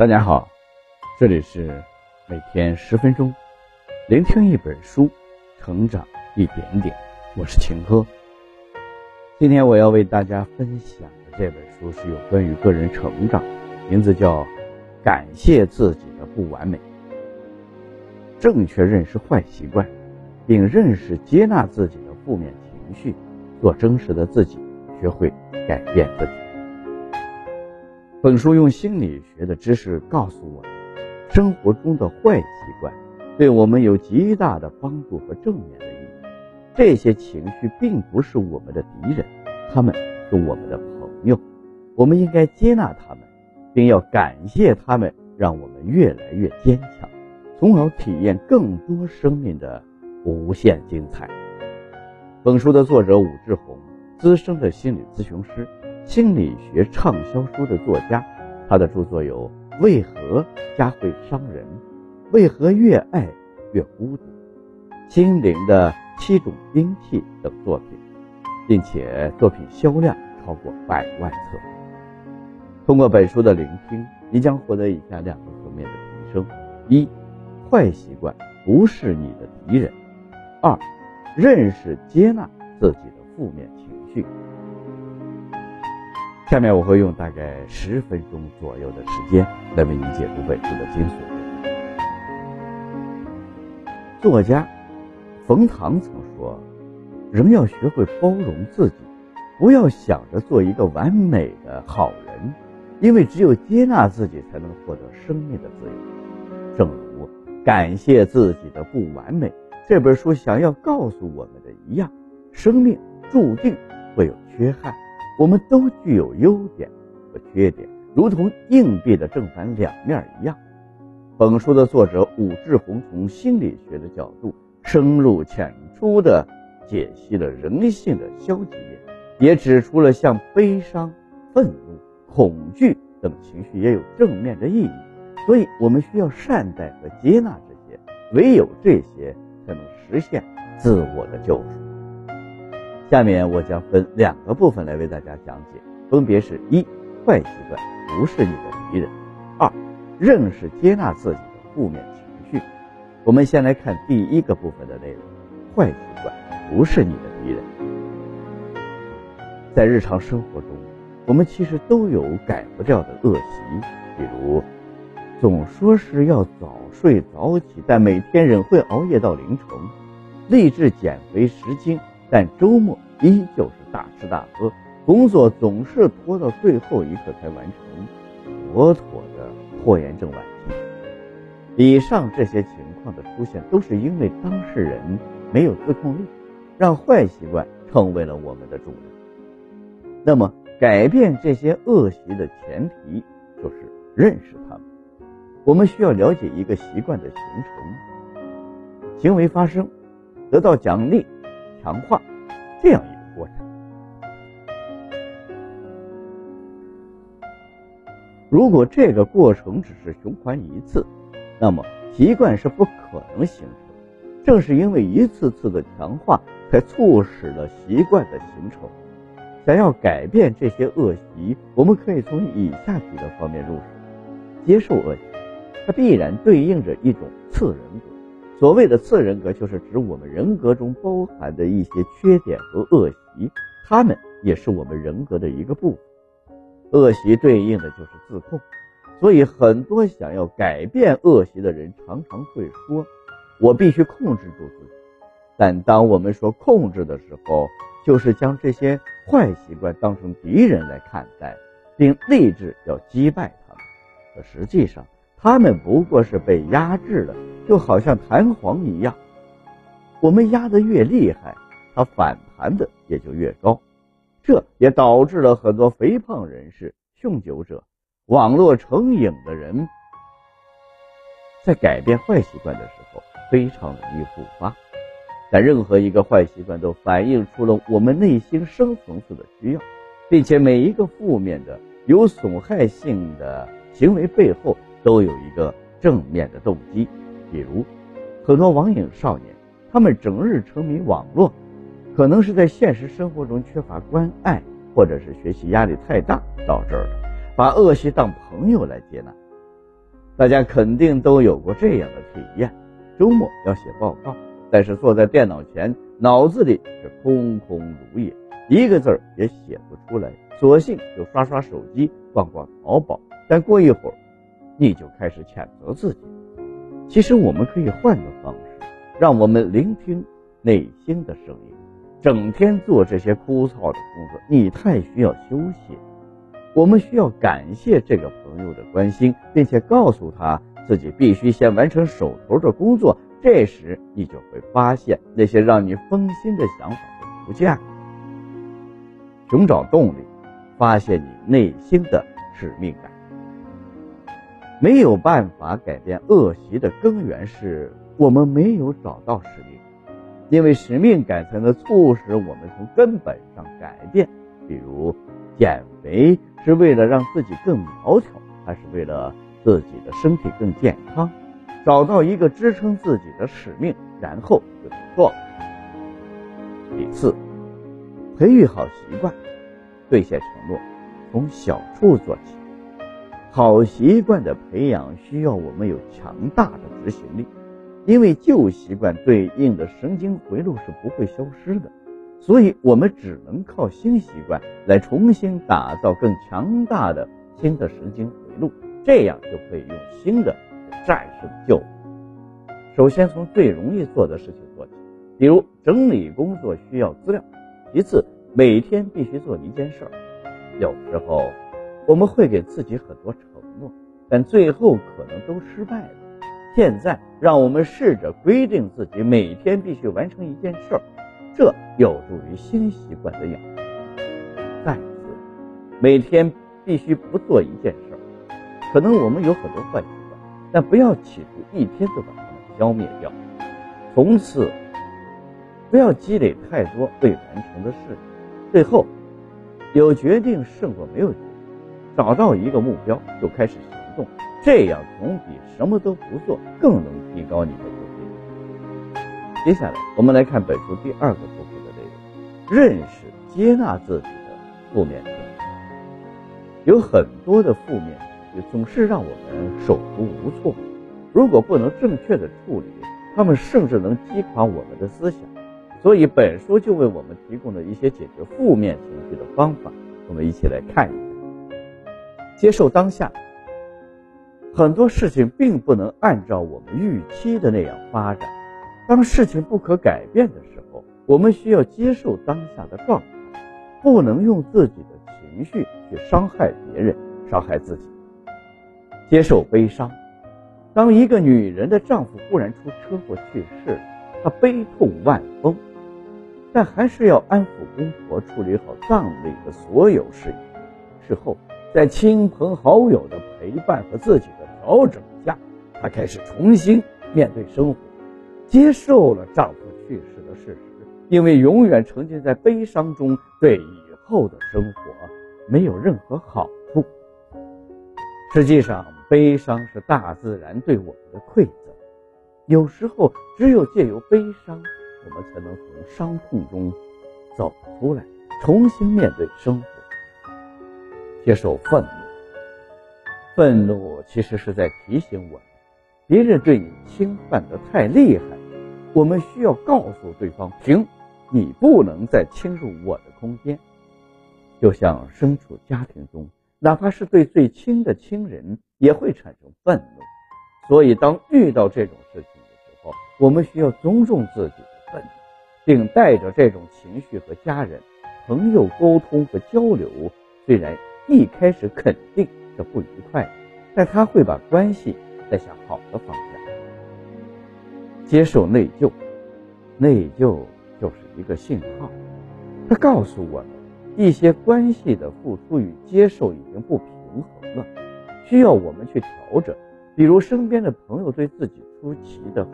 大家好，这里是每天十分钟，聆听一本书，成长一点点。我是秦科。今天我要为大家分享的这本书是有关于个人成长，名字叫《感谢自己的不完美》。正确认识坏习惯，并认识接纳自己的负面情绪，做真实的自己，学会改变自己。本书用心理学的知识告诉我们，生活中的坏习惯对我们有极大的帮助和正面的意义。这些情绪并不是我们的敌人，他们是我们的朋友。我们应该接纳他们，并要感谢他们，让我们越来越坚强，从而体验更多生命的无限精彩。本书的作者武志红，资深的心理咨询师。心理学畅销书的作家，他的著作有《为何家会伤人》《为何越爱越孤独》《心灵的七种兵器》等作品，并且作品销量超过百万册。通过本书的聆听，你将获得以下两个层面的提升：一、坏习惯不是你的敌人；二、认识接纳自己的负面情绪。下面我会用大概十分钟左右的时间来为你解读本书的精髓。作家冯唐曾说：“人要学会包容自己，不要想着做一个完美的好人，因为只有接纳自己，才能获得生命的自由。”正如《感谢自己的不完美》这本书想要告诉我们的一样，生命注定会有缺憾。我们都具有优点和缺点，如同硬币的正反两面一样。本书的作者武志红从心理学的角度深入浅出地解析了人性的消极面，也指出了像悲伤、愤怒、恐惧等情绪也有正面的意义。所以，我们需要善待和接纳这些，唯有这些才能实现自我的救赎。下面我将分两个部分来为大家讲解，分别是：一、坏习惯不是你的敌人；二、认识接纳自己的负面情绪。我们先来看第一个部分的内容：坏习惯不是你的敌人。在日常生活中，我们其实都有改不掉的恶习，比如总说是要早睡早起，但每天仍会熬夜到凌晨；励志减肥十斤。但周末依旧是大吃大喝，工作总是拖到最后一刻才完成，妥妥的拖延症晚期。以上这些情况的出现，都是因为当事人没有自控力，让坏习惯成为了我们的主人。那么，改变这些恶习的前提就是认识它们。我们需要了解一个习惯的形成、行为发生、得到奖励。强化这样一个过程。如果这个过程只是循环一次，那么习惯是不可能形成。正是因为一次次的强化，才促使了习惯的形成。想要改变这些恶习，我们可以从以下几个方面入手：接受恶习，它必然对应着一种次人格。所谓的次人格，就是指我们人格中包含的一些缺点和恶习，他们也是我们人格的一个部分。恶习对应的就是自控，所以很多想要改变恶习的人，常常会说：“我必须控制住自己。”但当我们说控制的时候，就是将这些坏习惯当成敌人来看待，并立志要击败他们。可实际上，他们不过是被压制了。就好像弹簧一样，我们压得越厉害，它反弹的也就越高。这也导致了很多肥胖人士、酗酒者、网络成瘾的人，在改变坏习惯的时候非常容易复发。但任何一个坏习惯都反映出了我们内心深层次的需要，并且每一个负面的、有损害性的行为背后都有一个正面的动机。比如，很多网瘾少年，他们整日沉迷网络，可能是在现实生活中缺乏关爱，或者是学习压力太大导致的，把恶习当朋友来接纳。大家肯定都有过这样的体验：周末要写报告，但是坐在电脑前，脑子里是空空如也，一个字儿也写不出来，索性就刷刷手机、逛逛淘宝。但过一会儿，你就开始谴责自己。其实我们可以换个方式，让我们聆听内心的声音。整天做这些枯燥的工作，你太需要休息。我们需要感谢这个朋友的关心，并且告诉他自己必须先完成手头的工作。这时，你就会发现那些让你分心的想法就不见了。寻找动力，发现你内心的使命感。没有办法改变恶习的根源是我们没有找到使命，因为使命感才能促使我们从根本上改变。比如，减肥。是为了让自己更苗条，还是为了自己的身体更健康？找到一个支撑自己的使命，然后就做。第四，培育好习惯，兑现承诺，从小处做起。好习惯的培养需要我们有强大的执行力，因为旧习惯对应的神经回路是不会消失的。所以，我们只能靠新习惯来重新打造更强大的新的神经回路，这样就可以用新的战胜旧。首先，从最容易做的事情做起，比如整理工作需要资料；其次，每天必须做一件事儿。有时候，我们会给自己很多承诺，但最后可能都失败了。现在，让我们试着规定自己每天必须完成一件事儿。这有助于新习惯的养成。再次，每天必须不做一件事儿。可能我们有很多坏习惯，但不要企图一天就把它们消灭掉。从此，不要积累太多未完成的事情。最后，有决定胜过没有决。找到一个目标就开始行动，这样总比什么都不做更能提高你的自信。接下来，我们来看本书第二个部分的内容：认识、接纳自己的负面情绪。有很多的负面情绪总是让我们手足无措，如果不能正确的处理，他们甚至能击垮我们的思想。所以，本书就为我们提供了一些解决负面情绪的方法。我们一起来看一看：接受当下。很多事情并不能按照我们预期的那样发展。当事情不可改变的时候，我们需要接受当下的状态，不能用自己的情绪去伤害别人、伤害自己。接受悲伤。当一个女人的丈夫忽然出车祸去世，她悲痛万分，但还是要安抚公婆，处理好葬礼的所有事宜。事后，在亲朋好友的陪伴和自己的调整下，她开始重新面对生活。接受了丈夫去世的事实，因为永远沉浸在悲伤中，对以后的生活没有任何好处。实际上，悲伤是大自然对我们的馈赠。有时候，只有借由悲伤，我们才能从伤痛中走出来，重新面对生活。接受愤怒，愤怒其实是在提醒我们，别人对你侵犯的太厉害。我们需要告诉对方：“停，你不能再侵入我的空间。”就像身处家庭中，哪怕是对最亲的亲人，也会产生愤怒。所以，当遇到这种事情的时候，我们需要尊重自己的愤怒，并带着这种情绪和家人、朋友沟通和交流。虽然一开始肯定是不愉快的，但他会把关系带向好的方向。接受内疚，内疚就是一个信号，它告诉我们一些关系的付出与接受已经不平衡了，需要我们去调整。比如身边的朋友对自己出奇的好，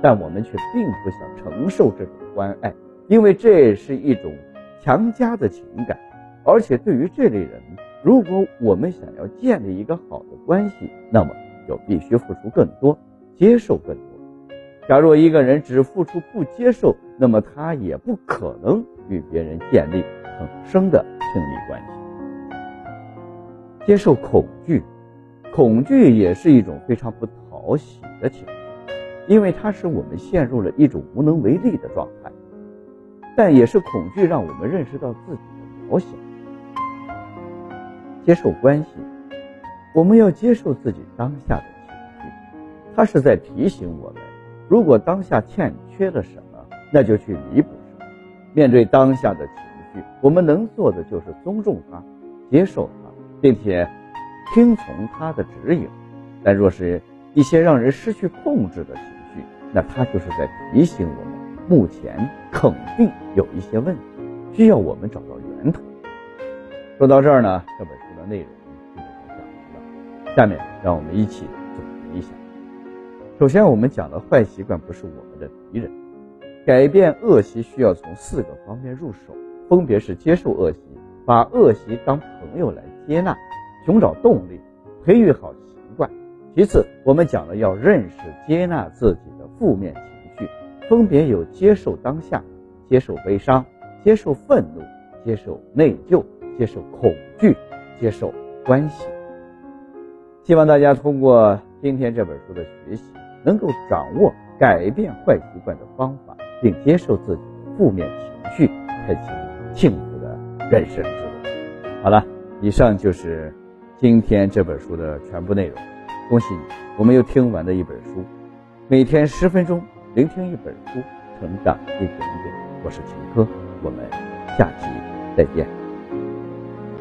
但我们却并不想承受这种关爱，因为这是一种强加的情感。而且对于这类人，如果我们想要建立一个好的关系，那么就必须付出更多，接受更多。假若一个人只付出不接受，那么他也不可能与别人建立很深的亲密关系。接受恐惧，恐惧也是一种非常不讨喜的情绪，因为它使我们陷入了一种无能为力的状态。但也是恐惧让我们认识到自己的渺小。接受关系，我们要接受自己当下的情绪，它是在提醒我们，如果当下欠缺了什么，那就去弥补什么。面对当下的情绪，我们能做的就是尊重它，接受它，并且听从它的指引。但若是一些让人失去控制的情绪，那它就是在提醒我们。目前肯定有一些问题，需要我们找到源头。说到这儿呢，这本的内容基本上讲完了。下面让我们一起总结一下。首先，我们讲的坏习惯不是我们的敌人，改变恶习需要从四个方面入手，分别是接受恶习，把恶习当朋友来接纳，寻找动力，培育好习惯。其次，我们讲了要认识、接纳自己的负面情绪。分别有接受当下、接受悲伤、接受愤怒、接受内疚、接受恐惧、接受关系。希望大家通过今天这本书的学习，能够掌握改变坏习惯的方法，并接受自己的负面情绪，开启幸福的人生之路。好了，以上就是今天这本书的全部内容。恭喜你，我们又听完了一本书。每天十分钟。聆听一本书，成长一点点。我是秦科，我们下期再见。